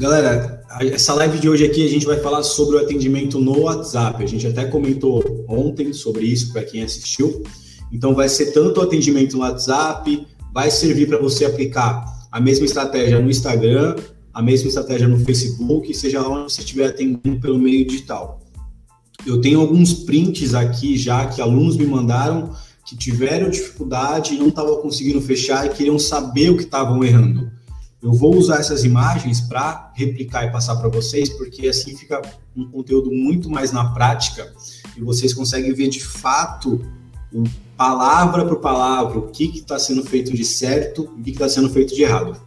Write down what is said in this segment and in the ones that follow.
Galera, essa live de hoje aqui a gente vai falar sobre o atendimento no WhatsApp. A gente até comentou ontem sobre isso para quem assistiu. Então vai ser tanto o atendimento no WhatsApp, vai servir para você aplicar a mesma estratégia no Instagram, a mesma estratégia no Facebook, seja lá onde você estiver atendendo pelo meio digital. Eu tenho alguns prints aqui já que alunos me mandaram que tiveram dificuldade e não estavam conseguindo fechar e queriam saber o que estavam errando. Eu vou usar essas imagens para replicar e passar para vocês, porque assim fica um conteúdo muito mais na prática e vocês conseguem ver de fato, palavra por palavra, o que está sendo feito de certo e o que está sendo feito de errado.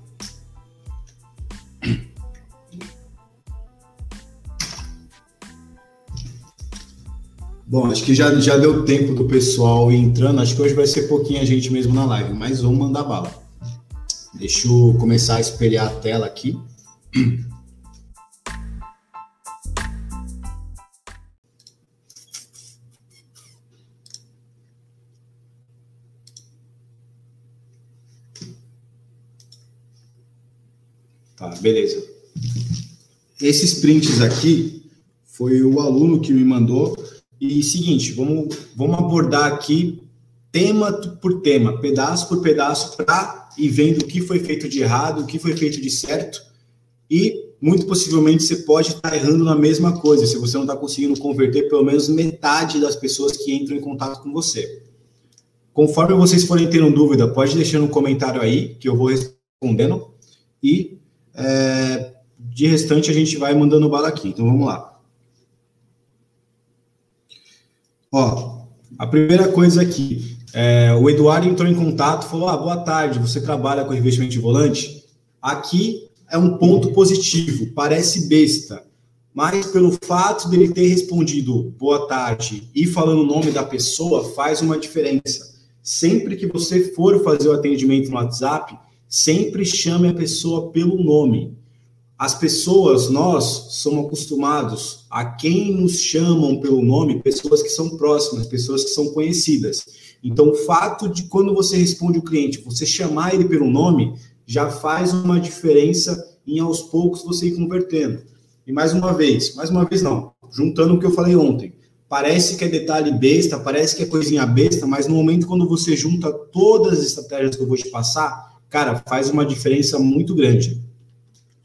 Bom, acho que já, já deu tempo do pessoal ir entrando. Acho que hoje vai ser pouquinho a gente mesmo na live, mas vamos mandar bala. Deixa eu começar a espelhar a tela aqui. Tá, beleza. Esses prints aqui foi o aluno que me mandou. E seguinte, vamos, vamos abordar aqui tema por tema, pedaço por pedaço, para e vendo o que foi feito de errado, o que foi feito de certo, e muito possivelmente você pode estar errando na mesma coisa, se você não está conseguindo converter pelo menos metade das pessoas que entram em contato com você. Conforme vocês forem tendo dúvida, pode deixar no comentário aí, que eu vou respondendo, e é, de restante a gente vai mandando bala aqui. Então vamos lá. Ó, a primeira coisa aqui, é, o Eduardo entrou em contato, falou: ah, boa tarde, você trabalha com investimento de volante? Aqui é um ponto positivo, parece besta, mas pelo fato dele ter respondido boa tarde e falando o nome da pessoa, faz uma diferença. Sempre que você for fazer o atendimento no WhatsApp, sempre chame a pessoa pelo nome. As pessoas, nós somos acostumados a quem nos chamam pelo nome, pessoas que são próximas, pessoas que são conhecidas. Então, o fato de quando você responde o cliente, você chamar ele pelo nome, já faz uma diferença em aos poucos você ir convertendo. E mais uma vez, mais uma vez não, juntando o que eu falei ontem, parece que é detalhe besta, parece que é coisinha besta, mas no momento quando você junta todas as estratégias que eu vou te passar, cara, faz uma diferença muito grande.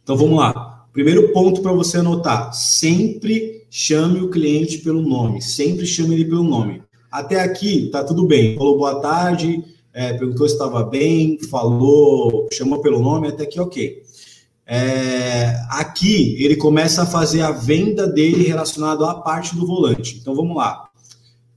Então vamos lá. Primeiro ponto para você anotar: sempre chame o cliente pelo nome, sempre chame ele pelo nome. Até aqui tá tudo bem. Falou boa tarde, é, perguntou se estava bem, falou, chamou pelo nome, até aqui ok. É, aqui ele começa a fazer a venda dele relacionado à parte do volante. Então vamos lá.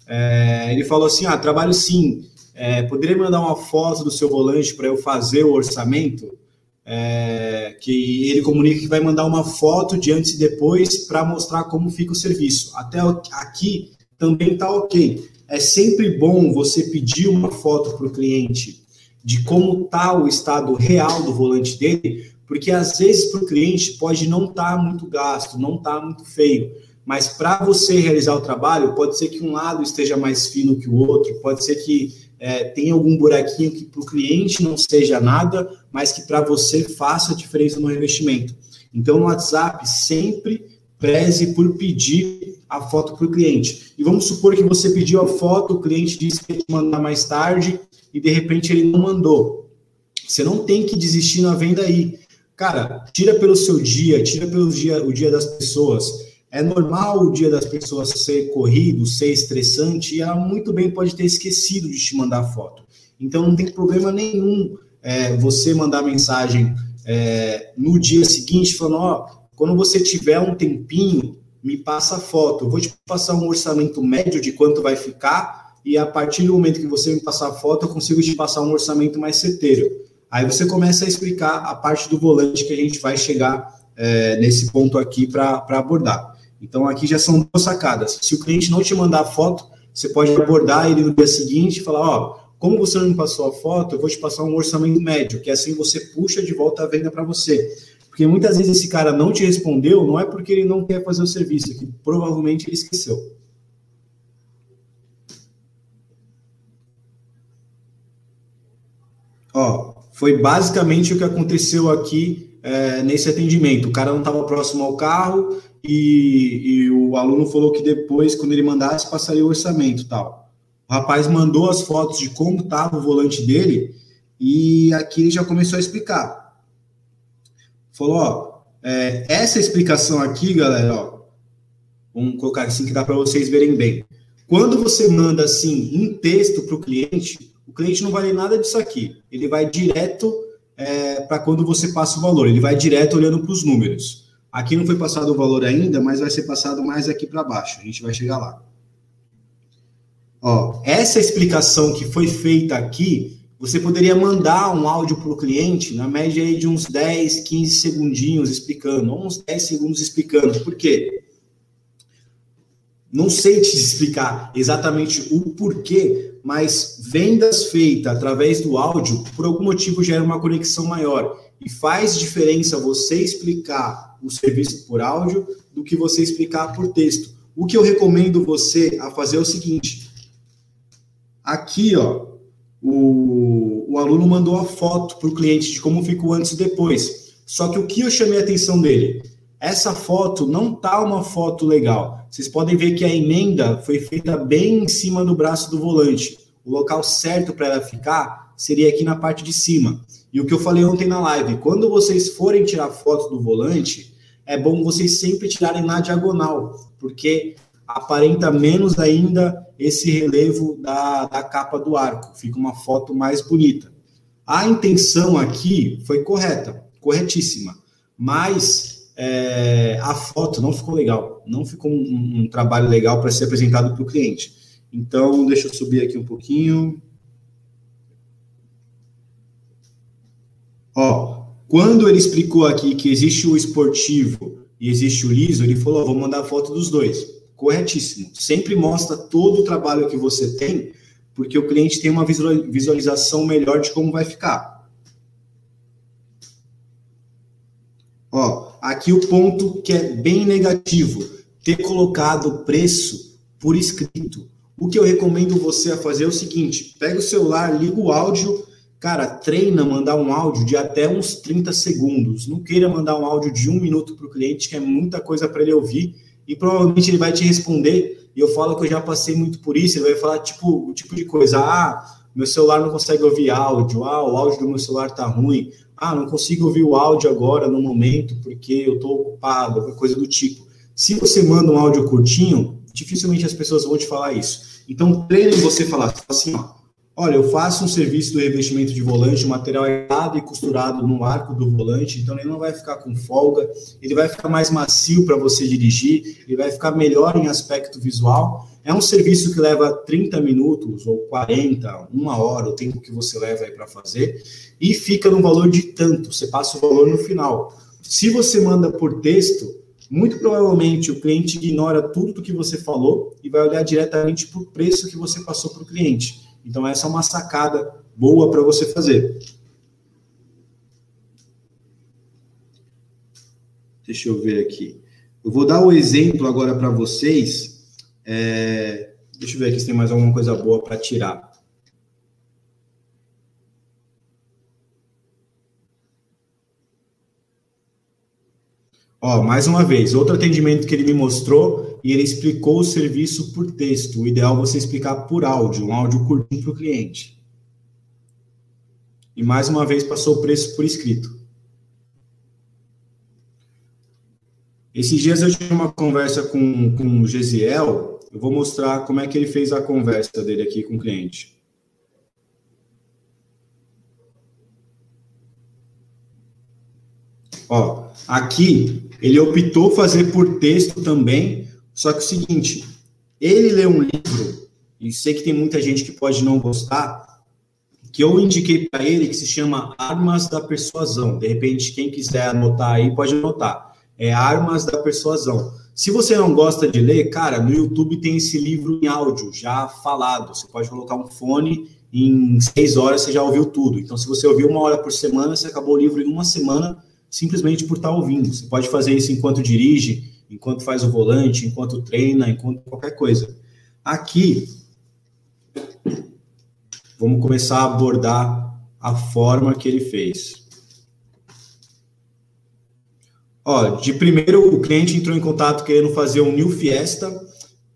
É, ele falou assim: ah, trabalho sim. É, poderia mandar uma foto do seu volante para eu fazer o orçamento? É, que ele comunica que vai mandar uma foto de antes e depois para mostrar como fica o serviço. Até aqui também está ok é sempre bom você pedir uma foto para o cliente de como está o estado real do volante dele, porque às vezes para o cliente pode não estar tá muito gasto, não estar tá muito feio, mas para você realizar o trabalho, pode ser que um lado esteja mais fino que o outro, pode ser que é, tenha algum buraquinho que para o cliente não seja nada, mas que para você faça diferença no investimento. Então, no WhatsApp, sempre preze por pedir a foto para o cliente. E vamos supor que você pediu a foto, o cliente disse que ia te mandar mais tarde e de repente ele não mandou. Você não tem que desistir na venda aí. Cara, tira pelo seu dia, tira pelo dia, o dia das pessoas. É normal o dia das pessoas ser corrido, ser estressante, e ela muito bem pode ter esquecido de te mandar a foto. Então não tem problema nenhum é, você mandar mensagem é, no dia seguinte falando, ó, quando você tiver um tempinho, me passa a foto. Eu vou te passar um orçamento médio de quanto vai ficar e a partir do momento que você me passar a foto, eu consigo te passar um orçamento mais certeiro. Aí você começa a explicar a parte do volante que a gente vai chegar é, nesse ponto aqui para abordar. Então aqui já são duas sacadas. Se o cliente não te mandar a foto, você pode abordar ele no dia seguinte e falar, ó, como você não me passou a foto, eu vou te passar um orçamento médio, que assim você puxa de volta a venda para você. Porque muitas vezes esse cara não te respondeu, não é porque ele não quer fazer o serviço, é que provavelmente ele esqueceu. Ó, foi basicamente o que aconteceu aqui é, nesse atendimento. O cara não estava próximo ao carro e, e, o aluno falou que depois, quando ele mandasse, passaria o orçamento tal. O rapaz mandou as fotos de como estava o volante dele e aqui ele já começou a explicar. Falou, ó, é, essa explicação aqui, galera, ó, vamos colocar assim que dá para vocês verem bem. Quando você manda assim em texto para o cliente, o cliente não vai ler nada disso aqui. Ele vai direto é, para quando você passa o valor. Ele vai direto olhando para os números. Aqui não foi passado o valor ainda, mas vai ser passado mais aqui para baixo. A gente vai chegar lá. Ó, essa explicação que foi feita aqui, você poderia mandar um áudio para o cliente, na média aí de uns 10, 15 segundinhos explicando, ou uns 10 segundos explicando. Por quê? Não sei te explicar exatamente o porquê, mas vendas feitas através do áudio, por algum motivo, gera uma conexão maior. E faz diferença você explicar o serviço por áudio do que você explicar por texto. O que eu recomendo você a fazer é o seguinte: aqui, ó, o, o aluno mandou a foto para o cliente de como ficou antes e depois. Só que o que eu chamei a atenção dele? Essa foto não tá uma foto legal. Vocês podem ver que a emenda foi feita bem em cima do braço do volante. O local certo para ela ficar seria aqui na parte de cima. E o que eu falei ontem na live, quando vocês forem tirar foto do volante, é bom vocês sempre tirarem na diagonal, porque aparenta menos ainda esse relevo da, da capa do arco, fica uma foto mais bonita. A intenção aqui foi correta, corretíssima, mas é, a foto não ficou legal, não ficou um, um trabalho legal para ser apresentado para o cliente. Então, deixa eu subir aqui um pouquinho. Ó, quando ele explicou aqui que existe o esportivo e existe o liso, ele falou: vou mandar foto dos dois. Corretíssimo. Sempre mostra todo o trabalho que você tem, porque o cliente tem uma visualização melhor de como vai ficar. Ó, aqui o ponto que é bem negativo, ter colocado o preço por escrito. O que eu recomendo você a fazer é o seguinte: pega o celular, liga o áudio Cara, treina mandar um áudio de até uns 30 segundos. Não queira mandar um áudio de um minuto para o cliente, que é muita coisa para ele ouvir. E provavelmente ele vai te responder. E eu falo que eu já passei muito por isso. Ele vai falar tipo, o tipo de coisa: ah, meu celular não consegue ouvir áudio. Ah, o áudio do meu celular tá ruim. Ah, não consigo ouvir o áudio agora no momento porque eu estou ocupado, coisa do tipo. Se você manda um áudio curtinho, dificilmente as pessoas vão te falar isso. Então, treine você falar assim, ó Olha, eu faço um serviço do revestimento de volante, o material é dado e costurado no arco do volante, então ele não vai ficar com folga, ele vai ficar mais macio para você dirigir, ele vai ficar melhor em aspecto visual. É um serviço que leva 30 minutos ou 40, uma hora, o tempo que você leva aí para fazer, e fica no valor de tanto, você passa o valor no final. Se você manda por texto, muito provavelmente o cliente ignora tudo do que você falou e vai olhar diretamente para o preço que você passou para o cliente. Então, essa é uma sacada boa para você fazer. Deixa eu ver aqui. Eu vou dar o um exemplo agora para vocês. É... Deixa eu ver aqui se tem mais alguma coisa boa para tirar. Ó, mais uma vez, outro atendimento que ele me mostrou e ele explicou o serviço por texto. O ideal é você explicar por áudio, um áudio curtinho para o cliente. E mais uma vez passou o preço por escrito. Esses dias eu tive uma conversa com, com o Gesiel. Eu vou mostrar como é que ele fez a conversa dele aqui com o cliente. Ó, aqui ele optou fazer por texto também, só que é o seguinte, ele lê um livro, e sei que tem muita gente que pode não gostar, que eu indiquei para ele que se chama Armas da Persuasão. De repente, quem quiser anotar aí, pode anotar. É Armas da Persuasão. Se você não gosta de ler, cara, no YouTube tem esse livro em áudio, já falado. Você pode colocar um fone, em seis horas você já ouviu tudo. Então, se você ouviu uma hora por semana, você acabou o livro em uma semana, simplesmente por estar ouvindo. Você pode fazer isso enquanto dirige, enquanto faz o volante, enquanto treina, enquanto qualquer coisa. Aqui, vamos começar a abordar a forma que ele fez. Ó, de primeiro, o cliente entrou em contato querendo fazer um New Fiesta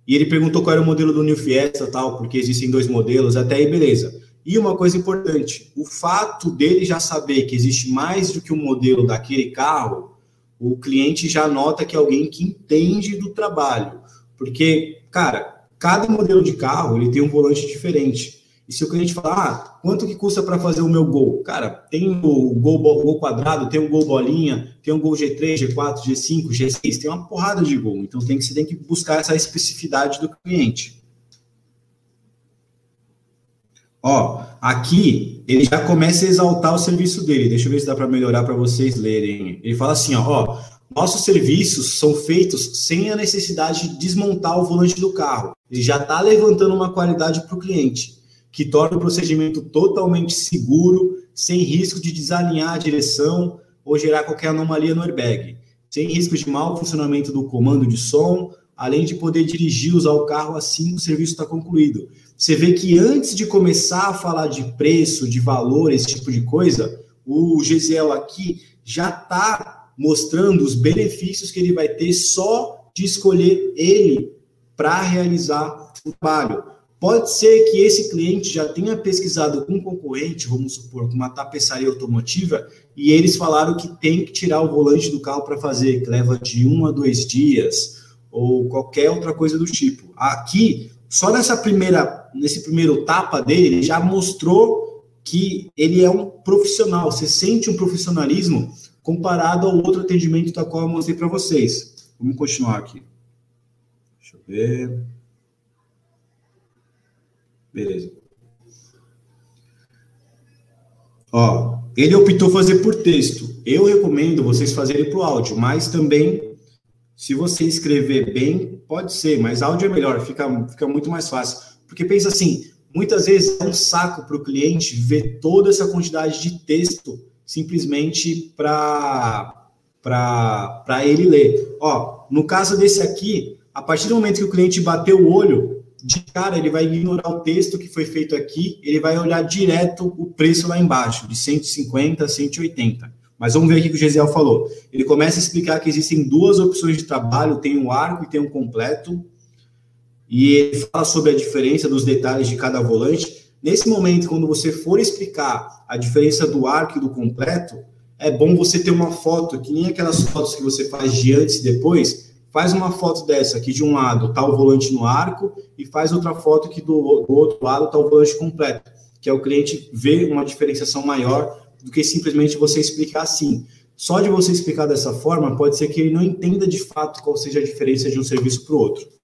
e ele perguntou qual era o modelo do New Fiesta, tal, porque existem dois modelos, até aí beleza. E uma coisa importante, o fato dele já saber que existe mais do que um modelo daquele carro, o cliente já nota que é alguém que entende do trabalho. Porque, cara, cada modelo de carro ele tem um volante diferente. E se o cliente falar, ah, quanto que custa para fazer o meu gol? Cara, tem o gol, gol quadrado, tem o gol bolinha, tem o gol G3, G4, G5, G6, tem uma porrada de gol. Então tem que, você tem que buscar essa especificidade do cliente. Ó, aqui ele já começa a exaltar o serviço dele. Deixa eu ver se dá para melhorar para vocês lerem. Ele fala assim, ó, ó, nossos serviços são feitos sem a necessidade de desmontar o volante do carro. Ele já está levantando uma qualidade para o cliente que torna o procedimento totalmente seguro, sem risco de desalinhar a direção ou gerar qualquer anomalia no airbag, sem risco de mau funcionamento do comando de som, além de poder dirigir usar o carro assim que o serviço está concluído. Você vê que antes de começar a falar de preço, de valor, esse tipo de coisa, o Gesiel aqui já está mostrando os benefícios que ele vai ter só de escolher ele para realizar o trabalho. Pode ser que esse cliente já tenha pesquisado com um concorrente, vamos supor, com uma tapeçaria automotiva, e eles falaram que tem que tirar o volante do carro para fazer, que leva de um a dois dias, ou qualquer outra coisa do tipo. Aqui, só nessa primeira, nesse primeiro tapa dele, ele já mostrou que ele é um profissional. Você sente um profissionalismo comparado ao outro atendimento da qual eu mostrei para vocês. Vamos continuar aqui. Deixa eu ver. Beleza. Ó, ele optou fazer por texto. Eu recomendo vocês fazerem o áudio, mas também, se você escrever bem, pode ser, mas áudio é melhor, fica, fica muito mais fácil. Porque pensa assim, muitas vezes é um saco para o cliente ver toda essa quantidade de texto simplesmente para ele ler. Ó, no caso desse aqui, a partir do momento que o cliente bateu o olho, de cara ele vai ignorar o texto que foi feito aqui, ele vai olhar direto o preço lá embaixo, de 150 a 180. Mas vamos ver aqui o que o Gesiel falou. Ele começa a explicar que existem duas opções de trabalho, tem um arco e tem um completo. E ele fala sobre a diferença dos detalhes de cada volante. Nesse momento, quando você for explicar a diferença do arco e do completo, é bom você ter uma foto, que nem aquelas fotos que você faz de antes e depois, faz uma foto dessa aqui de um lado tá o volante no arco e faz outra foto que do, do outro lado tá o volante completo, que é o cliente ver uma diferenciação maior do que simplesmente você explicar assim. Só de você explicar dessa forma, pode ser que ele não entenda de fato qual seja a diferença de um serviço para o outro.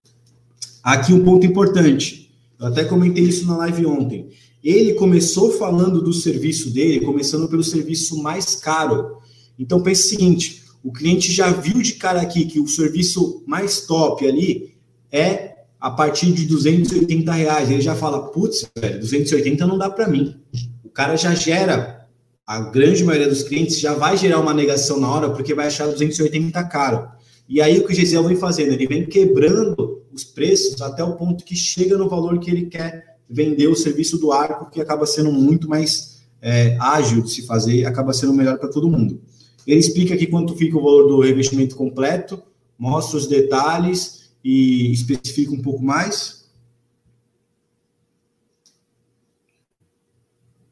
Aqui um ponto importante, eu até comentei isso na live ontem. Ele começou falando do serviço dele, começando pelo serviço mais caro. Então pense o seguinte: o cliente já viu de cara aqui que o serviço mais top ali é a partir de 280 reais. Ele já fala, putz, velho, 280 não dá para mim. O cara já gera, a grande maioria dos clientes já vai gerar uma negação na hora porque vai achar 280 caro. E aí o que o Gesiel vem fazendo? Ele vem quebrando os preços até o ponto que chega no valor que ele quer vender o serviço do arco, que acaba sendo muito mais é, ágil de se fazer, acaba sendo melhor para todo mundo. Ele explica aqui quanto fica o valor do revestimento completo, mostra os detalhes e especifica um pouco mais.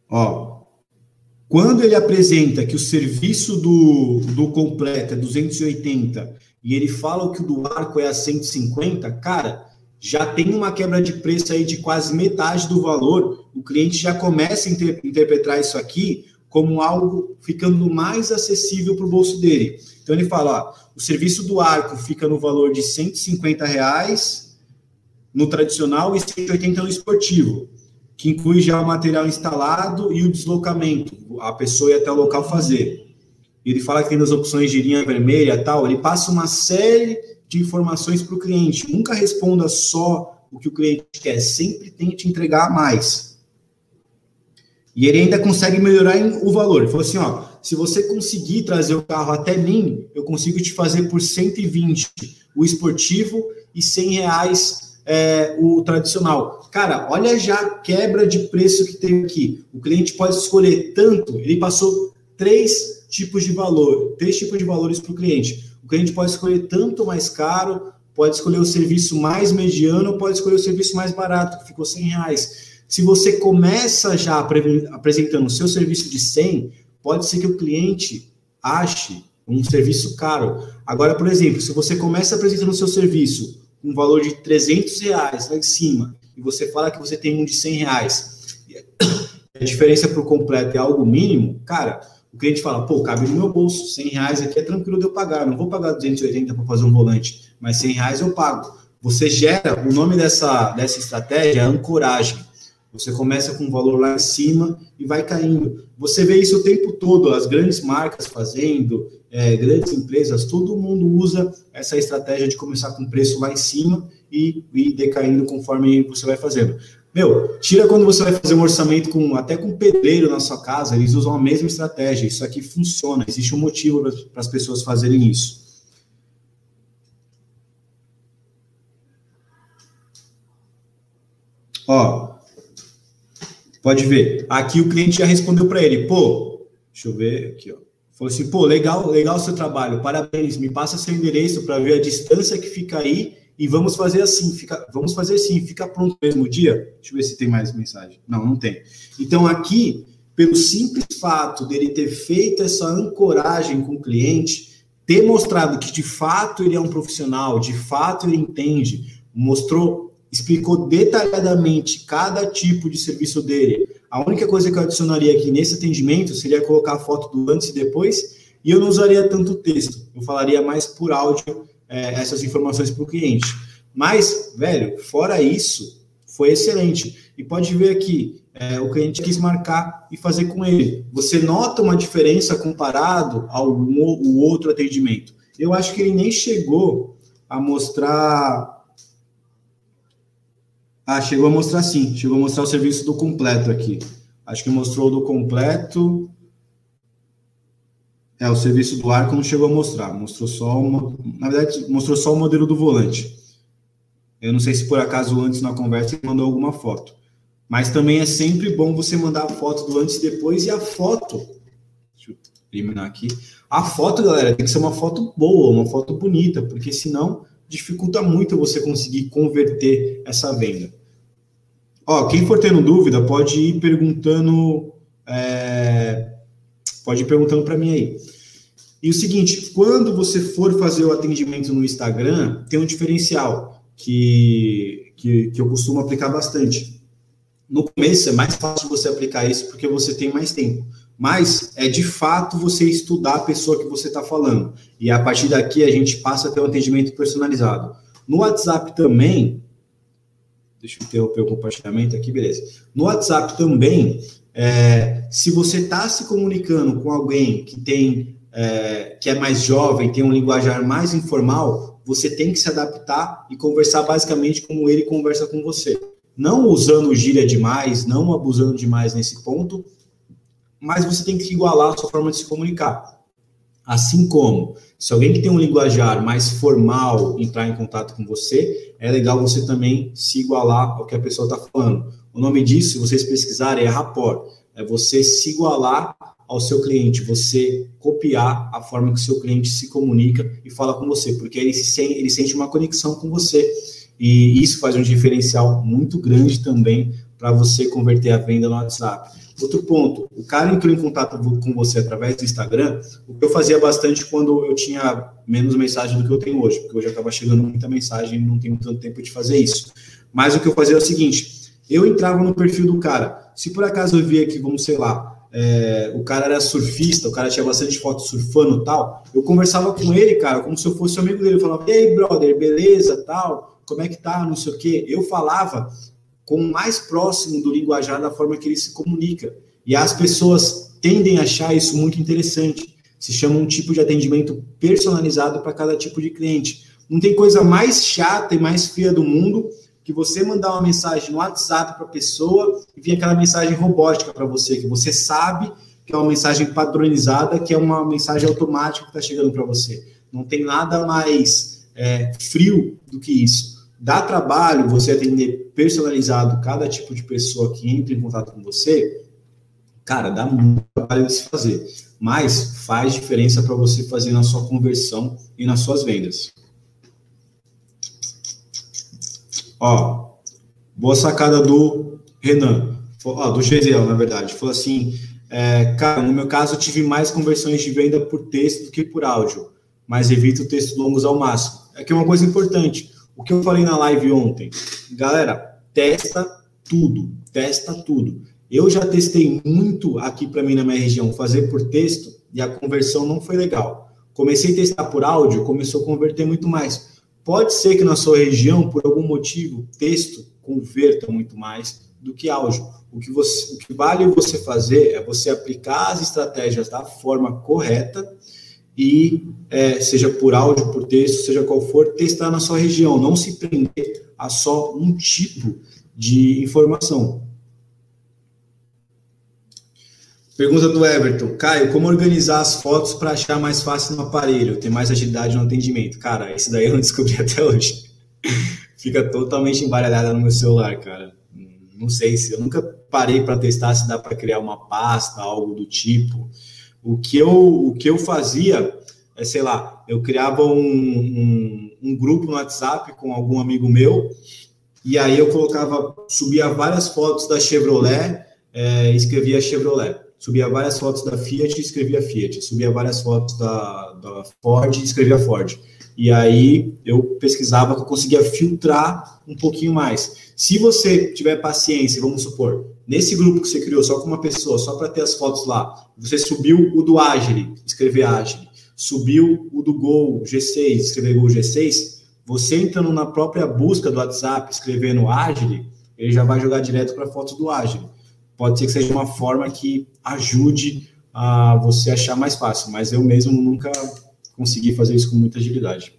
Ó, quando ele apresenta que o serviço do, do completo é 280 e ele fala que o do arco é a 150, cara, já tem uma quebra de preço aí de quase metade do valor. O cliente já começa a inter interpretar isso aqui como algo ficando mais acessível para o bolso dele. Então ele fala, ó, o serviço do arco fica no valor de 150 reais no tradicional e 180 no esportivo, que inclui já o material instalado e o deslocamento, a pessoa ir até o local fazer. Ele fala que tem as opções de linha vermelha tal, ele passa uma série de informações para o cliente. Nunca responda só o que o cliente quer, sempre tente entregar mais. E ele ainda consegue melhorar o valor. Ele falou assim: ó, se você conseguir trazer o carro até mim, eu consigo te fazer por 120 o esportivo e 100 reais é, o tradicional. Cara, olha já a quebra de preço que tem aqui. O cliente pode escolher tanto, ele passou três tipos de valor, três tipos de valores para o cliente. O cliente pode escolher tanto mais caro, pode escolher o serviço mais mediano, pode escolher o serviço mais barato, que ficou 100 reais. Se você começa já apresentando o seu serviço de 100, pode ser que o cliente ache um serviço caro. Agora, por exemplo, se você começa apresentando o seu serviço com um valor de 300 reais lá em cima, e você fala que você tem um de 100 reais, a diferença para o completo é algo mínimo, cara, o cliente fala, pô, cabe no meu bolso, 100 reais aqui é tranquilo de eu pagar, não vou pagar 280 para fazer um volante, mas 100 reais eu pago. Você gera, o nome dessa, dessa estratégia é ancoragem. Você começa com um valor lá em cima e vai caindo. Você vê isso o tempo todo, as grandes marcas fazendo, é, grandes empresas, todo mundo usa essa estratégia de começar com preço lá em cima e ir decaindo conforme você vai fazendo. Meu, tira quando você vai fazer um orçamento com até com pedreiro na sua casa, eles usam a mesma estratégia. Isso aqui funciona, existe um motivo para as pessoas fazerem isso. Ó, pode ver. Aqui o cliente já respondeu para ele, pô, deixa eu ver aqui, ó. Falou assim, pô, legal, legal o seu trabalho, parabéns, me passa seu endereço para ver a distância que fica aí e vamos fazer assim, fica, vamos fazer assim, fica pronto no mesmo dia. Deixa eu ver se tem mais mensagem. Não, não tem. Então aqui, pelo simples fato dele ter feito essa ancoragem com o cliente, ter mostrado que de fato ele é um profissional, de fato ele entende, mostrou, explicou detalhadamente cada tipo de serviço dele. A única coisa que eu adicionaria aqui nesse atendimento seria colocar a foto do antes e depois, e eu não usaria tanto texto, eu falaria mais por áudio é, essas informações para o cliente. Mas, velho, fora isso, foi excelente. E pode ver aqui, é, o cliente quis marcar e fazer com ele. Você nota uma diferença comparado ao um, outro atendimento. Eu acho que ele nem chegou a mostrar. Ah, chegou a mostrar sim. Chegou a mostrar o serviço do completo aqui. Acho que mostrou do completo. É, o serviço do arco não chegou a mostrar, mostrou só uma, na verdade, mostrou só o modelo do volante. Eu não sei se por acaso antes na conversa ele mandou alguma foto. Mas também é sempre bom você mandar a foto do antes e depois e a foto. Deixa eu eliminar aqui. A foto, galera, tem que ser uma foto boa, uma foto bonita, porque senão dificulta muito você conseguir converter essa venda. Ó, quem for tendo dúvida pode ir perguntando é, Pode ir perguntando para mim aí. E o seguinte, quando você for fazer o atendimento no Instagram, tem um diferencial que, que, que eu costumo aplicar bastante. No começo é mais fácil você aplicar isso porque você tem mais tempo. Mas é de fato você estudar a pessoa que você está falando. E a partir daqui a gente passa a ter um atendimento personalizado. No WhatsApp também, deixa eu interromper o compartilhamento aqui, beleza. No WhatsApp também, é, se você está se comunicando com alguém que tem é, que é mais jovem, tem um linguajar mais informal, você tem que se adaptar e conversar basicamente como ele conversa com você. Não usando gíria demais, não abusando demais nesse ponto, mas você tem que igualar a sua forma de se comunicar. Assim como, se alguém que tem um linguajar mais formal entrar em contato com você, é legal você também se igualar ao que a pessoa está falando. O nome disso, se vocês pesquisarem, é rapport. É você se igualar ao seu cliente, você copiar a forma que o seu cliente se comunica e fala com você, porque ele, se, ele sente uma conexão com você. E isso faz um diferencial muito grande também para você converter a venda no WhatsApp. Outro ponto, o cara entrou em contato com você através do Instagram, o que eu fazia bastante quando eu tinha menos mensagem do que eu tenho hoje, porque hoje acaba chegando muita mensagem e não tenho tanto tempo de fazer isso. Mas o que eu fazia é o seguinte, eu entrava no perfil do cara. Se por acaso eu via que, vamos, sei lá, é, o cara era surfista, o cara tinha bastante foto surfando tal, eu conversava com ele, cara, como se eu fosse amigo dele. Eu falava, e aí, brother, beleza, tal, como é que tá, não sei o quê. Eu falava com o mais próximo do linguajar da forma que ele se comunica. E as pessoas tendem a achar isso muito interessante. Se chama um tipo de atendimento personalizado para cada tipo de cliente. Não tem coisa mais chata e mais fria do mundo que você mandar uma mensagem no WhatsApp para a pessoa e vir aquela mensagem robótica para você, que você sabe que é uma mensagem padronizada, que é uma mensagem automática que está chegando para você. Não tem nada mais é, frio do que isso. Dá trabalho você atender personalizado cada tipo de pessoa que entra em contato com você? Cara, dá muito trabalho de se fazer, mas faz diferença para você fazer na sua conversão e nas suas vendas. Ó, boa sacada do Renan, ó, do Gesiel, na verdade. Falou assim: é, cara, no meu caso, eu tive mais conversões de venda por texto do que por áudio, mas evito textos longos ao máximo. É que é uma coisa importante. O que eu falei na live ontem, galera, testa tudo, testa tudo. Eu já testei muito aqui para mim na minha região fazer por texto e a conversão não foi legal. Comecei a testar por áudio, começou a converter muito mais. Pode ser que na sua região, por algum motivo, texto converta muito mais do que áudio. O que, você, o que vale você fazer é você aplicar as estratégias da forma correta e, é, seja por áudio, por texto, seja qual for, testar na sua região. Não se prender a só um tipo de informação. Pergunta do Everton. Caio, como organizar as fotos para achar mais fácil no aparelho, ter mais agilidade no atendimento? Cara, esse daí eu não descobri até hoje. Fica totalmente embaralhada no meu celular, cara. Não sei se eu nunca parei para testar se dá para criar uma pasta, algo do tipo. O que eu, o que eu fazia é, sei lá, eu criava um, um, um grupo no WhatsApp com algum amigo meu e aí eu colocava, subia várias fotos da Chevrolet, é, escrevia Chevrolet subia várias fotos da Fiat e escrevia Fiat, subia várias fotos da, da Ford e escrevia Ford. E aí eu pesquisava que eu conseguia filtrar um pouquinho mais. Se você tiver paciência, vamos supor, nesse grupo que você criou só com uma pessoa, só para ter as fotos lá, você subiu o do Agile, escrever Agile, subiu o do Gol G6, escrever Gol G6, você entrando na própria busca do WhatsApp, escrevendo Agile, ele já vai jogar direto para fotos do Agile pode ser que seja uma forma que ajude a você achar mais fácil, mas eu mesmo nunca consegui fazer isso com muita agilidade.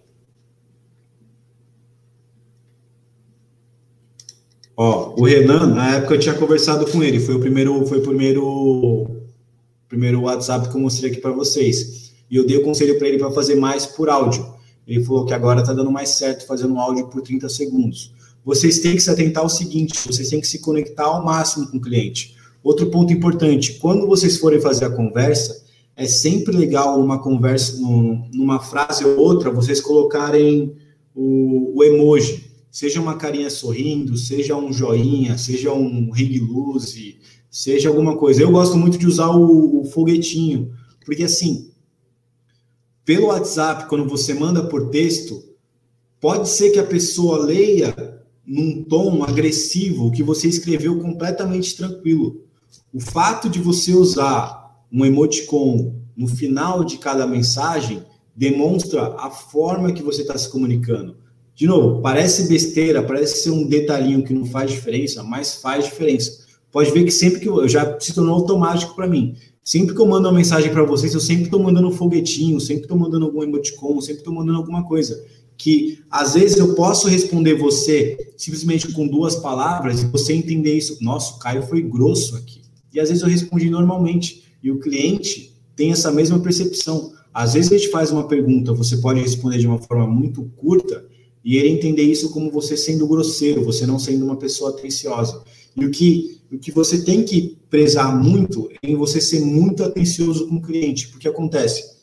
Ó, o Renan, na época eu tinha conversado com ele, foi o primeiro, foi o primeiro, primeiro WhatsApp que eu mostrei aqui para vocês. E eu dei o conselho para ele para fazer mais por áudio. Ele falou que agora está dando mais certo fazendo áudio por 30 segundos vocês têm que se atentar ao seguinte: vocês têm que se conectar ao máximo com o cliente. Outro ponto importante: quando vocês forem fazer a conversa, é sempre legal numa conversa, numa frase ou outra, vocês colocarem o, o emoji. Seja uma carinha sorrindo, seja um joinha, seja um ring lose, seja alguma coisa. Eu gosto muito de usar o, o foguetinho, porque assim, pelo WhatsApp, quando você manda por texto, pode ser que a pessoa leia num tom agressivo que você escreveu completamente tranquilo. O fato de você usar um emoticon no final de cada mensagem demonstra a forma que você está se comunicando. De novo, parece besteira, parece ser um detalhinho que não faz diferença, mas faz diferença. Pode ver que sempre que eu, já se tornou automático para mim. Sempre que eu mando uma mensagem para vocês, eu sempre estou mandando um foguetinho, sempre estou mandando algum emoticon, sempre estou mandando alguma coisa que às vezes eu posso responder você simplesmente com duas palavras e você entender isso. Nossa, o Caio foi grosso aqui. E às vezes eu respondi normalmente e o cliente tem essa mesma percepção. Às vezes a gente faz uma pergunta, você pode responder de uma forma muito curta e ele entender isso como você sendo grosseiro, você não sendo uma pessoa atenciosa. E o que, o que você tem que prezar muito é em você ser muito atencioso com o cliente, porque acontece.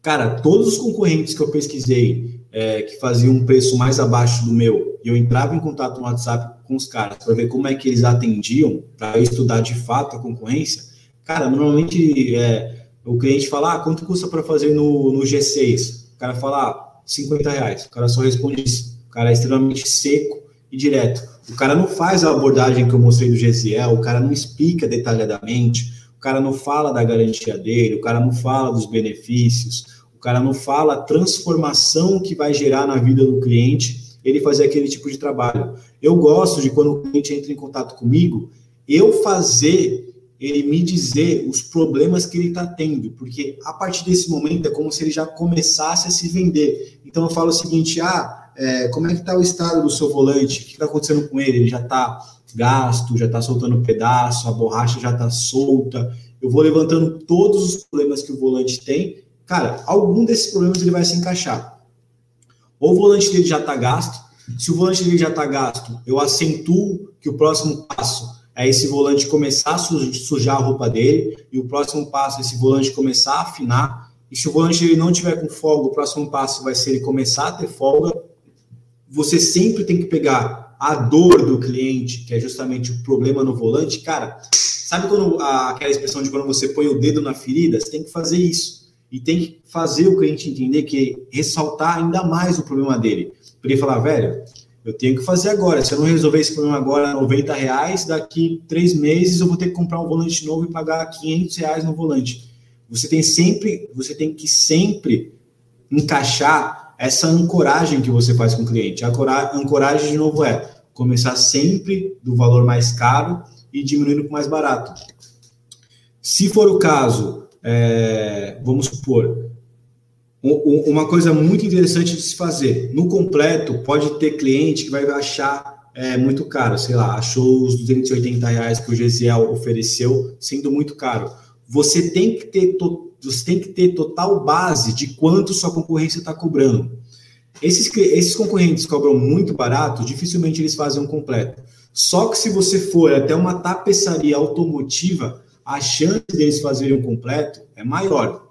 Cara, todos os concorrentes que eu pesquisei é, que faziam um preço mais abaixo do meu, e eu entrava em contato no WhatsApp com os caras para ver como é que eles atendiam, para estudar de fato a concorrência, cara, normalmente é, o cliente fala, ah, quanto custa para fazer no, no G6? O cara fala, ah, 50 reais. O cara só responde isso. O cara é extremamente seco e direto. O cara não faz a abordagem que eu mostrei do GSL, o cara não explica detalhadamente, o cara não fala da garantia dele, o cara não fala dos benefícios, cara não fala a transformação que vai gerar na vida do cliente ele fazer aquele tipo de trabalho. Eu gosto de quando o cliente entra em contato comigo, eu fazer ele me dizer os problemas que ele está tendo, porque a partir desse momento é como se ele já começasse a se vender. Então eu falo o seguinte: ah, é, como é que está o estado do seu volante? O que está acontecendo com ele? Ele já está gasto, já está soltando pedaço, a borracha já está solta. Eu vou levantando todos os problemas que o volante tem Cara, algum desses problemas ele vai se encaixar. Ou o volante dele já está gasto. Se o volante dele já está gasto, eu acentuo que o próximo passo é esse volante começar a sujar a roupa dele, e o próximo passo é esse volante começar a afinar. E se o volante ele não tiver com folga, o próximo passo vai ser ele começar a ter folga. Você sempre tem que pegar a dor do cliente, que é justamente o problema no volante. Cara, sabe quando aquela expressão de quando você põe o dedo na ferida? Você tem que fazer isso. E tem que fazer o cliente entender que ressaltar ainda mais o problema dele. Para ele falar, velho, eu tenho que fazer agora. Se eu não resolver esse problema agora, 90 reais, daqui três meses eu vou ter que comprar um volante novo e pagar 500 reais no volante. Você tem sempre, você tem que sempre encaixar essa ancoragem que você faz com o cliente. A ancoragem, de novo, é começar sempre do valor mais caro e diminuindo para o mais barato. Se for o caso, é, vamos supor, uma coisa muito interessante de se fazer. No completo, pode ter cliente que vai achar é, muito caro, sei lá, achou os 280 reais que o Gesiel ofereceu sendo muito caro. Você tem que ter, você tem que ter total base de quanto sua concorrência está cobrando. Esses, esses concorrentes cobram muito barato, dificilmente eles fazem um completo. Só que se você for até uma tapeçaria automotiva, a chance deles fazerem um completo é maior.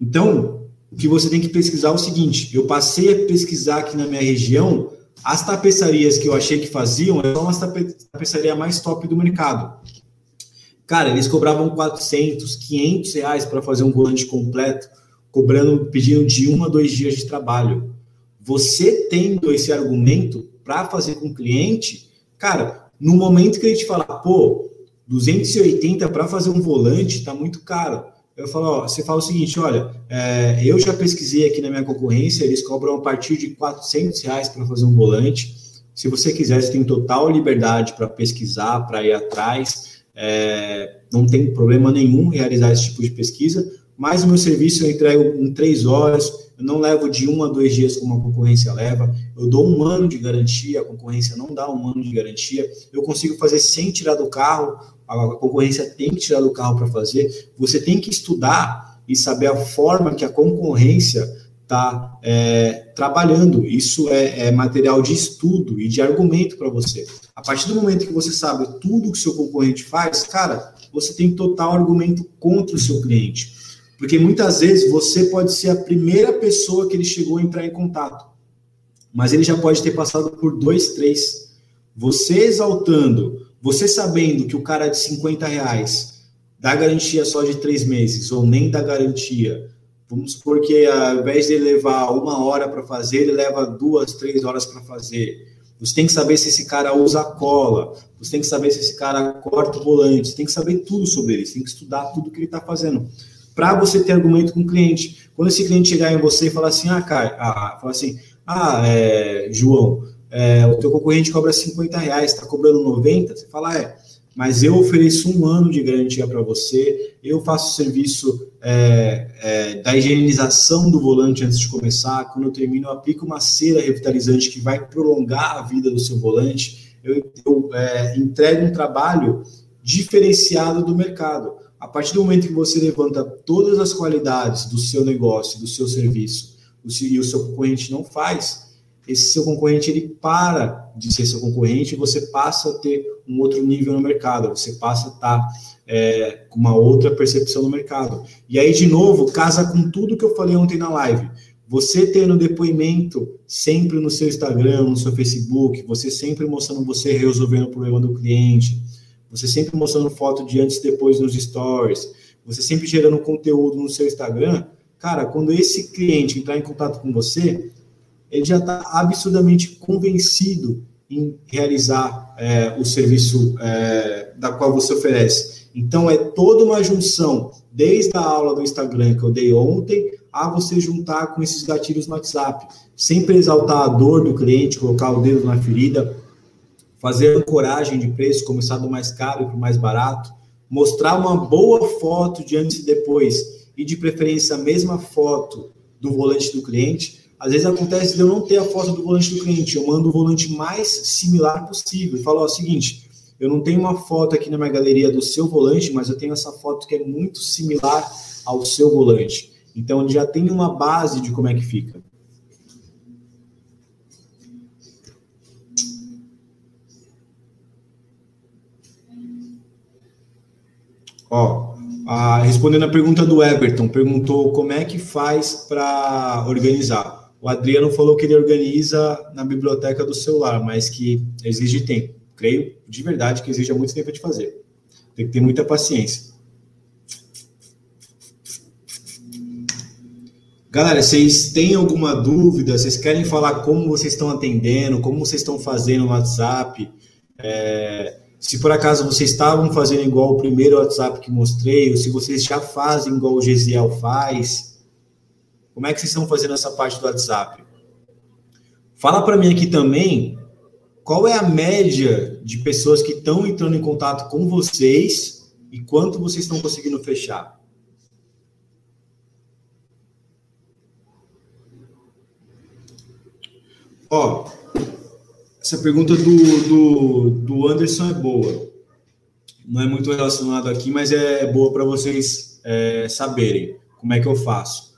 Então, o que você tem que pesquisar é o seguinte: eu passei a pesquisar aqui na minha região as tapeçarias que eu achei que faziam, eram uma tapeçaria mais top do mercado. Cara, eles cobravam 400, 500 reais para fazer um volante completo, cobrando, pedindo de um a dois dias de trabalho. Você tendo esse argumento para fazer com o cliente, cara, no momento que ele te falar, pô, 280 para fazer um volante está muito caro eu falo, ó, você fala o seguinte, olha, é, eu já pesquisei aqui na minha concorrência, eles cobram a partir de 400 reais para fazer um volante. Se você quiser, você tem total liberdade para pesquisar, para ir atrás. É, não tem problema nenhum realizar esse tipo de pesquisa, mas o meu serviço eu entrego em três horas, eu não levo de um a dois dias como a concorrência leva, eu dou um ano de garantia, a concorrência não dá um ano de garantia, eu consigo fazer sem tirar do carro, a concorrência tem que tirar do carro para fazer, você tem que estudar e saber a forma que a concorrência está é, trabalhando. Isso é, é, material de estudo e de argumento para você. A partir do momento que você sabe tudo que seu concorrente faz, cara, você tem total argumento contra o seu cliente. Porque muitas vezes você pode ser a primeira pessoa que ele chegou a entrar em contato, mas ele já pode ter passado por dois, três. Você exaltando você sabendo que o cara de 50 reais dá garantia só de três meses, ou nem dá garantia, vamos supor que ao invés de levar uma hora para fazer, ele leva duas, três horas para fazer. Você tem que saber se esse cara usa cola, você tem que saber se esse cara corta o volante, você tem que saber tudo sobre ele, você tem que estudar tudo que ele está fazendo. Para você ter argumento com o cliente. Quando esse cliente chegar em você e falar assim, ah, cara, ah, fala assim, ah, é, João, é, o teu concorrente cobra 50 reais, está cobrando 90, você fala, é, mas eu ofereço um ano de garantia para você, eu faço o serviço é, é, da higienização do volante antes de começar, quando eu termino eu aplico uma cera revitalizante que vai prolongar a vida do seu volante, eu, eu é, entrego um trabalho diferenciado do mercado. A partir do momento que você levanta todas as qualidades do seu negócio, do seu serviço, e o seu concorrente não faz, esse seu concorrente ele para de ser seu concorrente e você passa a ter um outro nível no mercado, você passa a estar é, com uma outra percepção no mercado. E aí, de novo, casa com tudo que eu falei ontem na live. Você tendo depoimento sempre no seu Instagram, no seu Facebook, você sempre mostrando você resolvendo o problema do cliente, você sempre mostrando foto de antes e depois nos stories, você sempre gerando conteúdo no seu Instagram, cara, quando esse cliente entrar em contato com você, ele já está absurdamente convencido em realizar é, o serviço é, da qual você oferece. Então, é toda uma junção, desde a aula do Instagram que eu dei ontem, a você juntar com esses gatilhos no WhatsApp. Sempre exaltar a dor do cliente, colocar o dedo na ferida, fazer ancoragem de preço, começar do mais caro para o mais barato, mostrar uma boa foto de antes e depois, e de preferência a mesma foto do volante do cliente, às vezes acontece de eu não ter a foto do volante do cliente, eu mando o volante mais similar possível e falo ó, seguinte, eu não tenho uma foto aqui na minha galeria do seu volante, mas eu tenho essa foto que é muito similar ao seu volante. Então ele já tem uma base de como é que fica. Ó, a, respondendo a pergunta do Everton, perguntou como é que faz para organizar. O Adriano falou que ele organiza na biblioteca do celular, mas que exige tempo. Creio de verdade que exige muito tempo de fazer. Tem que ter muita paciência. Galera, vocês têm alguma dúvida? Vocês querem falar como vocês estão atendendo, como vocês estão fazendo no WhatsApp? É, se por acaso vocês estavam fazendo igual o primeiro WhatsApp que mostrei, ou se vocês já fazem igual o Gesiel faz, como é que vocês estão fazendo essa parte do WhatsApp? Fala para mim aqui também qual é a média de pessoas que estão entrando em contato com vocês e quanto vocês estão conseguindo fechar. Ó, essa pergunta do, do, do Anderson é boa. Não é muito relacionado aqui, mas é boa para vocês é, saberem como é que eu faço.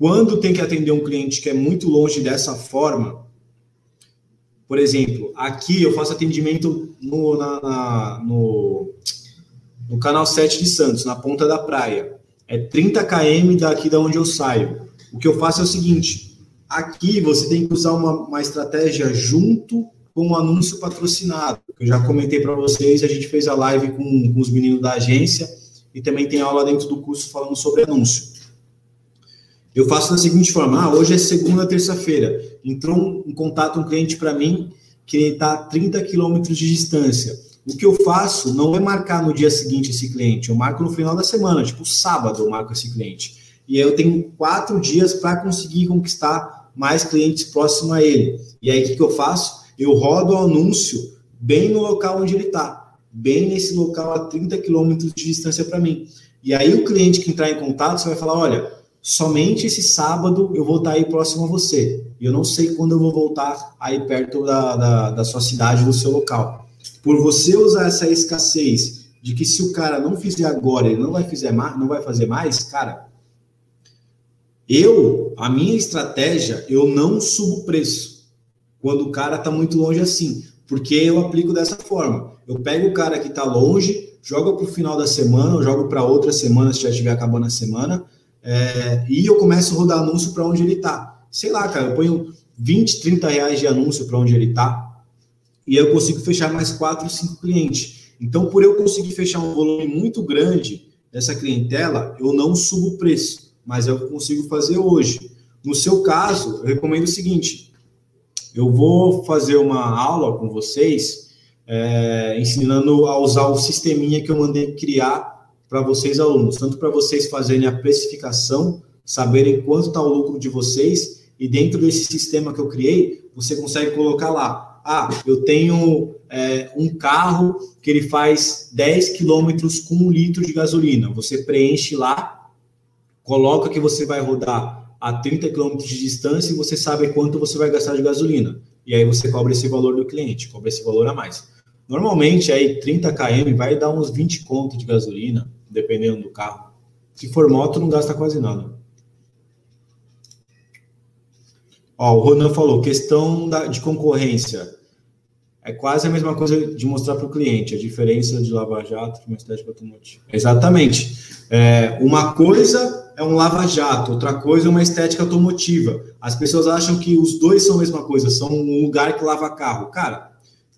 Quando tem que atender um cliente que é muito longe dessa forma, por exemplo, aqui eu faço atendimento no, na, na, no, no canal 7 de Santos, na ponta da praia. É 30 km daqui da onde eu saio. O que eu faço é o seguinte: Aqui você tem que usar uma, uma estratégia junto com o um anúncio patrocinado. Eu já comentei para vocês, a gente fez a live com, com os meninos da agência e também tem aula dentro do curso falando sobre anúncio. Eu faço da seguinte forma: ah, hoje é segunda, terça-feira. Entrou em contato um cliente para mim que está a 30 quilômetros de distância. O que eu faço não é marcar no dia seguinte esse cliente, eu marco no final da semana, tipo sábado eu marco esse cliente. E aí eu tenho quatro dias para conseguir conquistar mais clientes próximos a ele. E aí, o que, que eu faço? Eu rodo o anúncio bem no local onde ele está, bem nesse local a 30 quilômetros de distância para mim. E aí, o cliente que entrar em contato, você vai falar: olha, somente esse sábado eu vou estar aí próximo a você. E eu não sei quando eu vou voltar aí perto da, da, da sua cidade, do seu local. Por você usar essa escassez de que se o cara não fizer agora, ele não vai, fazer mais, não vai fazer mais, cara, eu, a minha estratégia, eu não subo preço quando o cara está muito longe assim, porque eu aplico dessa forma. Eu pego o cara que está longe, jogo para o final da semana, eu jogo para outra semana, se já estiver acabando a semana, é, e eu começo a rodar anúncio para onde ele está. Sei lá, cara, eu ponho 20, 30 reais de anúncio para onde ele está, e eu consigo fechar mais 4, 5 clientes. Então, por eu conseguir fechar um volume muito grande dessa clientela, eu não subo o preço mas é o que eu consigo fazer hoje. No seu caso, eu recomendo o seguinte: eu vou fazer uma aula com vocês, é, ensinando a usar o sisteminha que eu mandei criar para vocês, alunos, tanto para vocês fazerem a precificação, saberem quanto está o lucro de vocês, e dentro desse sistema que eu criei, você consegue colocar lá. Ah, eu tenho é, um carro que ele faz 10 quilômetros com um litro de gasolina. Você preenche lá coloca que você vai rodar a 30 km de distância e você sabe quanto você vai gastar de gasolina. E aí você cobra esse valor do cliente, cobra esse valor a mais. Normalmente aí 30 km vai dar uns 20 conto de gasolina, dependendo do carro. Se for moto, não gasta quase nada. Ó, o Ronan falou, questão da, de concorrência. É quase a mesma coisa de mostrar para o cliente a diferença de lava-jato para uma estética automotiva. Exatamente. É, uma coisa é um lava-jato, outra coisa é uma estética automotiva. As pessoas acham que os dois são a mesma coisa, são um lugar que lava carro. Cara,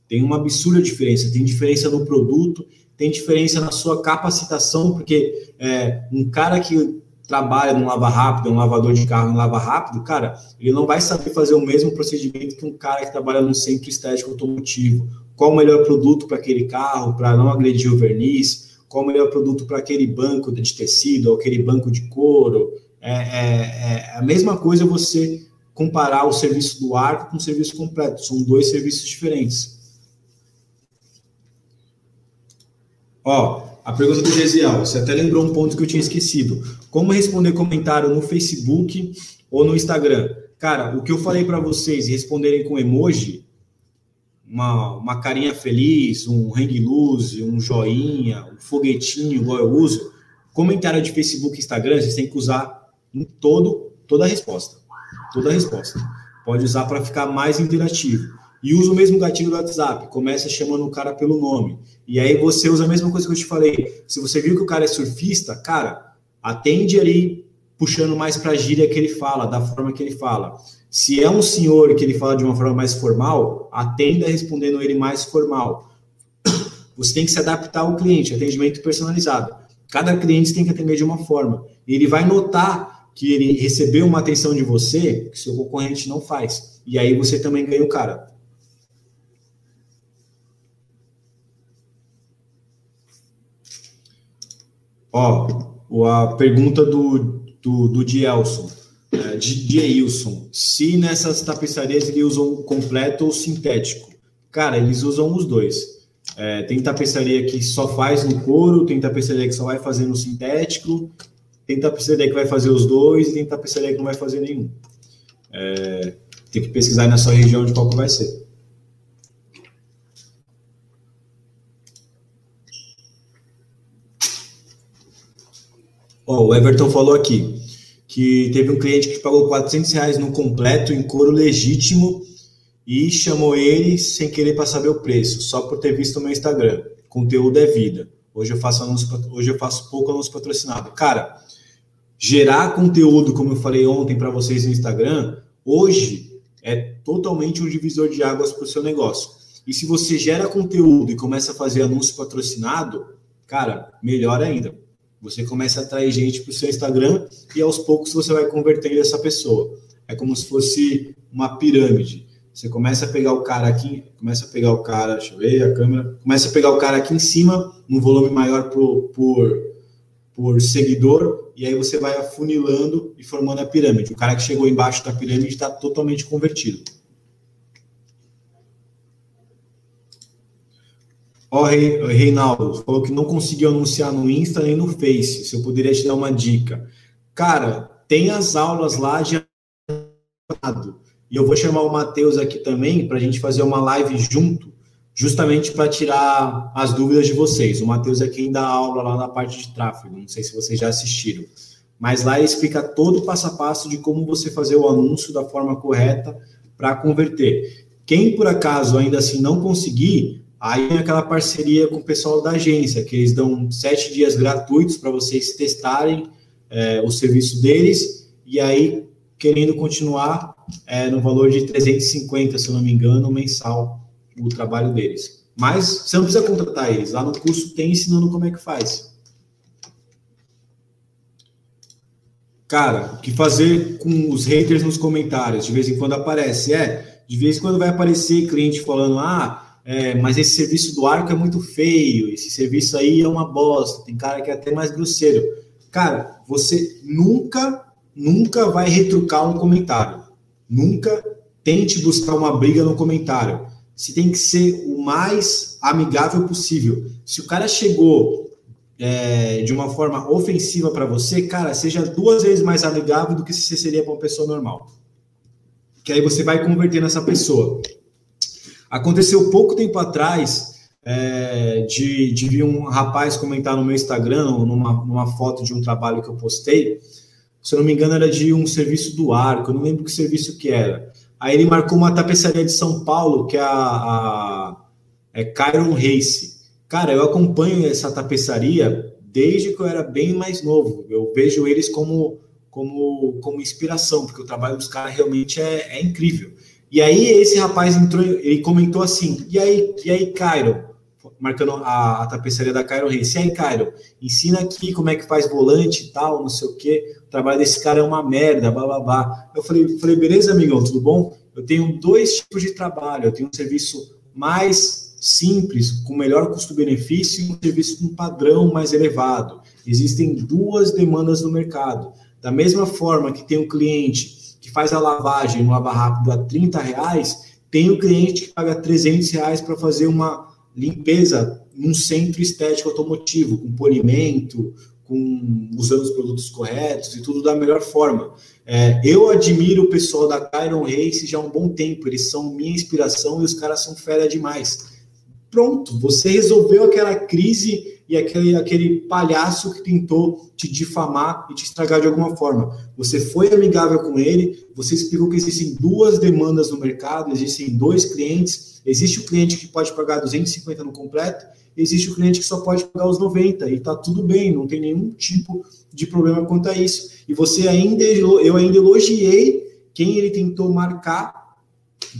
tem uma absurda diferença. Tem diferença no produto, tem diferença na sua capacitação, porque é, um cara que trabalha num lava rápido, um lavador de carro em lava rápido, cara, ele não vai saber fazer o mesmo procedimento que um cara que trabalha num centro estético automotivo. Qual o melhor produto para aquele carro, para não agredir o verniz? Qual o melhor produto para aquele banco de tecido, ou aquele banco de couro? É, é, é a mesma coisa você comparar o serviço do arco com o serviço completo. São dois serviços diferentes. Ó, a pergunta do Gesiel, você até lembrou um ponto que eu tinha esquecido. Como responder comentário no Facebook ou no Instagram? Cara, o que eu falei para vocês responderem com emoji, uma, uma carinha feliz, um hang loose, um joinha, um foguetinho, igual eu uso, comentário de Facebook e Instagram, vocês têm que usar em todo, toda a resposta. Toda a resposta. Pode usar para ficar mais interativo. E usa o mesmo gatilho do WhatsApp, começa chamando o cara pelo nome. E aí você usa a mesma coisa que eu te falei. Se você viu que o cara é surfista, cara, atende ali puxando mais para a gíria que ele fala, da forma que ele fala. Se é um senhor que ele fala de uma forma mais formal, atenda respondendo ele mais formal. Você tem que se adaptar ao cliente, atendimento personalizado. Cada cliente tem que atender de uma forma. Ele vai notar que ele recebeu uma atenção de você que seu concorrente não faz. E aí você também ganha o cara. Ó, a pergunta do, do, do Dielson, é, de Dielson. Se nessas tapeçarias eles usam completo ou sintético? Cara, eles usam os dois. É, tem tapeçaria que só faz no couro, tem tapeçaria que só vai fazer no sintético, tem tapeçaria que vai fazer os dois e tem tapeçaria que não vai fazer nenhum. É, tem que pesquisar na sua região de qual que vai ser. O Everton falou aqui que teve um cliente que pagou 400 reais no completo em couro legítimo e chamou ele sem querer para saber o preço, só por ter visto o meu Instagram. Conteúdo é vida. Hoje eu faço anúncio, hoje eu faço pouco anúncio patrocinado. Cara, gerar conteúdo, como eu falei ontem para vocês no Instagram, hoje é totalmente um divisor de águas para o seu negócio. E se você gera conteúdo e começa a fazer anúncio patrocinado, cara, melhor ainda. Você começa a atrair gente para o seu Instagram e aos poucos você vai convertendo essa pessoa. É como se fosse uma pirâmide. Você começa a pegar o cara aqui, começa a pegar o cara, deixa eu ver a câmera, começa a pegar o cara aqui em cima, num volume maior por, por, por seguidor, e aí você vai afunilando e formando a pirâmide. O cara que chegou embaixo da pirâmide está totalmente convertido. Ó, Reinaldo, falou que não conseguiu anunciar no Insta nem no Face. Se eu poderia te dar uma dica. Cara, tem as aulas lá de e eu vou chamar o Matheus aqui também para a gente fazer uma live junto, justamente para tirar as dúvidas de vocês. O Matheus é quem dá aula lá na parte de tráfego, não sei se vocês já assistiram. Mas lá ele explica todo o passo a passo de como você fazer o anúncio da forma correta para converter. Quem por acaso ainda assim não conseguir, aí aquela parceria com o pessoal da agência, que eles dão sete dias gratuitos para vocês testarem é, o serviço deles, e aí, querendo continuar, é, no valor de 350, se não me engano, mensal, o trabalho deles. Mas você não precisa contratar eles. Lá no curso tem ensinando como é que faz. Cara, o que fazer com os haters nos comentários? De vez em quando aparece. É, de vez em quando vai aparecer cliente falando: ah, é, mas esse serviço do arco é muito feio, esse serviço aí é uma bosta, tem cara que é até mais grosseiro. Cara, você nunca, nunca vai retrucar um comentário. Nunca tente buscar uma briga no comentário. Você tem que ser o mais amigável possível. Se o cara chegou é, de uma forma ofensiva para você, cara, seja duas vezes mais amigável do que se você seria para uma pessoa normal. Que aí você vai converter nessa pessoa. Aconteceu pouco tempo atrás é, de, de um rapaz comentar no meu Instagram, numa, numa foto de um trabalho que eu postei, se eu não me engano, era de um serviço do arco, eu não lembro que serviço que era. Aí ele marcou uma tapeçaria de São Paulo, que é a, a é Kyron Race. Cara, eu acompanho essa tapeçaria desde que eu era bem mais novo. Eu vejo eles como, como, como inspiração, porque o trabalho dos caras realmente é, é incrível. E aí esse rapaz entrou, ele comentou assim, e aí, e aí, Kyron? marcando a, a tapeçaria da Cairo Reis. E aí, Cairo, ensina aqui como é que faz volante e tal, não sei o quê. O trabalho desse cara é uma merda, blá. Eu falei, falei, beleza, amigão, tudo bom? Eu tenho dois tipos de trabalho. Eu tenho um serviço mais simples, com melhor custo-benefício, e um serviço com padrão mais elevado. Existem duas demandas no mercado. Da mesma forma que tem um cliente que faz a lavagem no Lava Rápido a 30 reais, tem o cliente que paga 300 reais para fazer uma limpeza num centro estético automotivo, com polimento, com usando os produtos corretos e tudo da melhor forma. É, eu admiro o pessoal da Kyron Race já há um bom tempo, eles são minha inspiração e os caras são fera demais. pronto, você resolveu aquela crise e aquele, aquele palhaço que tentou te difamar e te estragar de alguma forma. Você foi amigável com ele, você explicou que existem duas demandas no mercado, existem dois clientes, existe o cliente que pode pagar 250 no completo, existe o cliente que só pode pagar os 90 e tá tudo bem, não tem nenhum tipo de problema quanto a isso. E você ainda, eu ainda elogiei quem ele tentou marcar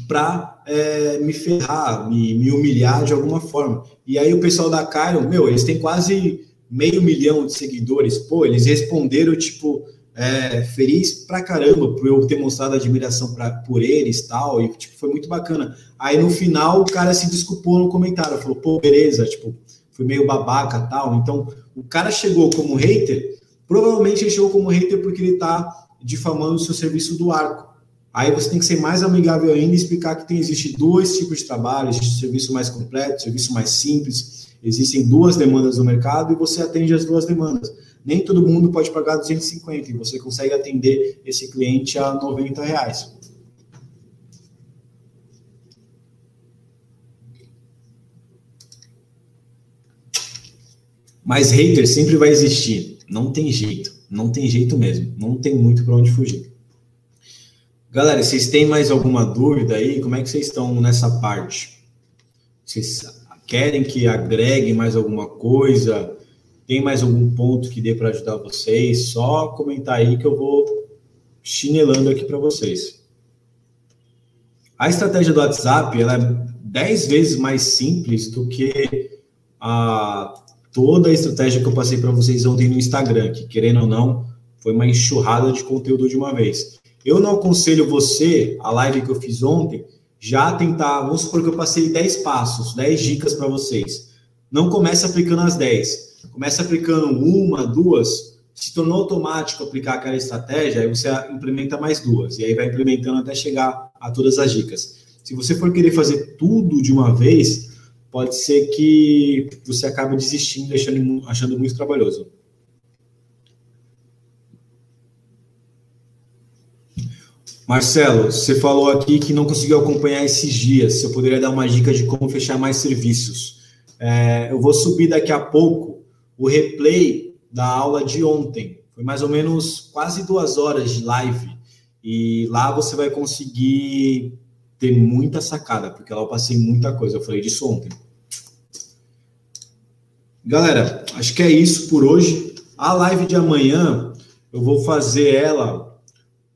para é, me ferrar, me, me, humilhar de alguma forma. E aí o pessoal da Cairo, meu, eles têm quase meio milhão de seguidores. Pô, eles responderam, tipo, é, feliz pra caramba por eu ter mostrado admiração pra, por eles tal, e tipo, foi muito bacana. Aí no final o cara se desculpou no comentário, falou, pô, beleza, tipo, fui meio babaca tal. Então, o cara chegou como hater, provavelmente ele chegou como hater porque ele tá difamando o seu serviço do arco. Aí você tem que ser mais amigável ainda e explicar que tem, existe dois tipos de trabalho, existe serviço mais completo, serviço mais simples, existem duas demandas no mercado e você atende as duas demandas. Nem todo mundo pode pagar 250 e você consegue atender esse cliente a 90 reais. Mas hater sempre vai existir. Não tem jeito. Não tem jeito mesmo. Não tem muito para onde fugir. Galera, vocês têm mais alguma dúvida aí? Como é que vocês estão nessa parte? Vocês querem que agregue mais alguma coisa? Tem mais algum ponto que dê para ajudar vocês? Só comentar aí que eu vou chinelando aqui para vocês. A estratégia do WhatsApp ela é 10 vezes mais simples do que a, toda a estratégia que eu passei para vocês ontem no Instagram, que querendo ou não, foi uma enxurrada de conteúdo de uma vez. Eu não aconselho você, a live que eu fiz ontem, já tentar, vamos supor que eu passei 10 passos, 10 dicas para vocês. Não comece aplicando as 10. Comece aplicando uma, duas. Se tornou automático aplicar aquela estratégia, aí você implementa mais duas. E aí vai implementando até chegar a todas as dicas. Se você for querer fazer tudo de uma vez, pode ser que você acabe desistindo, achando, achando muito trabalhoso. Marcelo, você falou aqui que não conseguiu acompanhar esses dias. Se eu poderia dar uma dica de como fechar mais serviços. É, eu vou subir daqui a pouco o replay da aula de ontem. Foi mais ou menos quase duas horas de live. E lá você vai conseguir ter muita sacada, porque lá eu passei muita coisa. Eu falei disso ontem. Galera, acho que é isso por hoje. A live de amanhã eu vou fazer ela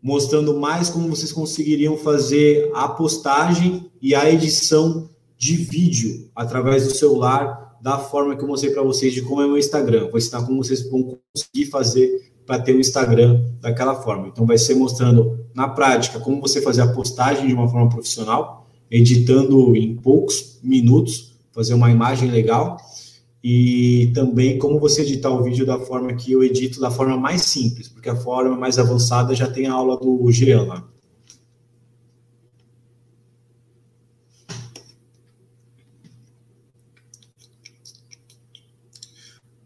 mostrando mais como vocês conseguiriam fazer a postagem e a edição de vídeo através do celular, da forma que eu mostrei para vocês de como é o Instagram. Vou ensinar como vocês vão conseguir fazer para ter o um Instagram daquela forma. Então, vai ser mostrando na prática como você fazer a postagem de uma forma profissional, editando em poucos minutos, fazer uma imagem legal e também como você editar o vídeo da forma que eu edito, da forma mais simples, porque a forma mais avançada já tem a aula do Jean lá.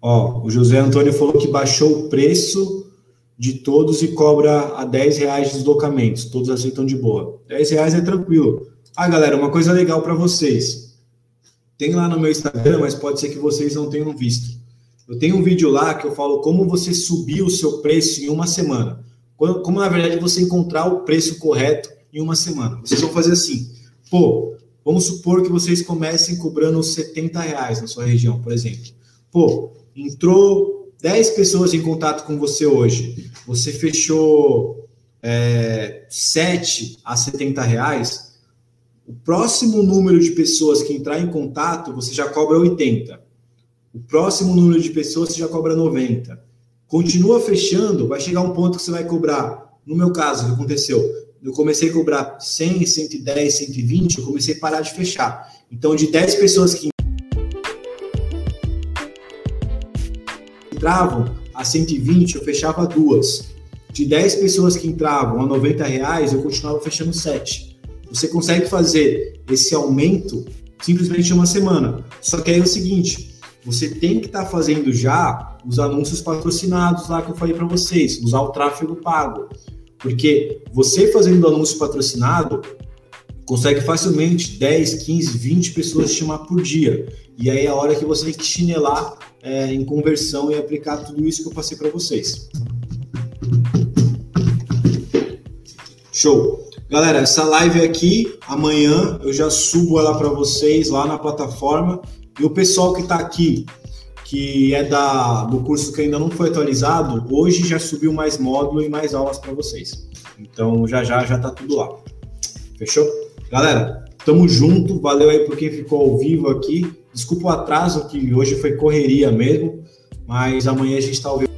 Ó, o José Antônio falou que baixou o preço de todos e cobra a 10 reais de deslocamentos. Todos aceitam de boa. 10 reais é tranquilo. Ah, galera, uma coisa legal para vocês. Tem lá no meu Instagram, mas pode ser que vocês não tenham visto. Eu tenho um vídeo lá que eu falo como você subir o seu preço em uma semana. Como, na verdade, você encontrar o preço correto em uma semana. Vocês vão fazer assim. Pô, vamos supor que vocês comecem cobrando 70 reais na sua região, por exemplo. Pô, entrou 10 pessoas em contato com você hoje. Você fechou é, 7 a 70 reais o próximo número de pessoas que entrar em contato, você já cobra 80. O próximo número de pessoas, você já cobra 90. Continua fechando, vai chegar um ponto que você vai cobrar. No meu caso, o que aconteceu? Eu comecei a cobrar 100, 110, 120, eu comecei a parar de fechar. Então, de 10 pessoas que entravam a 120, eu fechava duas. De 10 pessoas que entravam a 90 reais, eu continuava fechando 7. Você consegue fazer esse aumento simplesmente em uma semana. Só que aí é o seguinte, você tem que estar tá fazendo já os anúncios patrocinados lá que eu falei para vocês, usar o tráfego pago. Porque você fazendo anúncio patrocinado, consegue facilmente 10, 15, 20 pessoas te chamar por dia. E aí é a hora que você tem que chinelar é, em conversão e aplicar tudo isso que eu passei para vocês. Show. Galera, essa live aqui, amanhã eu já subo ela para vocês lá na plataforma. E o pessoal que está aqui, que é da, do curso que ainda não foi atualizado, hoje já subiu mais módulo e mais aulas para vocês. Então já já já está tudo lá. Fechou? Galera, tamo junto. Valeu aí por quem ficou ao vivo aqui. Desculpa o atraso, que hoje foi correria mesmo, mas amanhã a gente está ao vivo.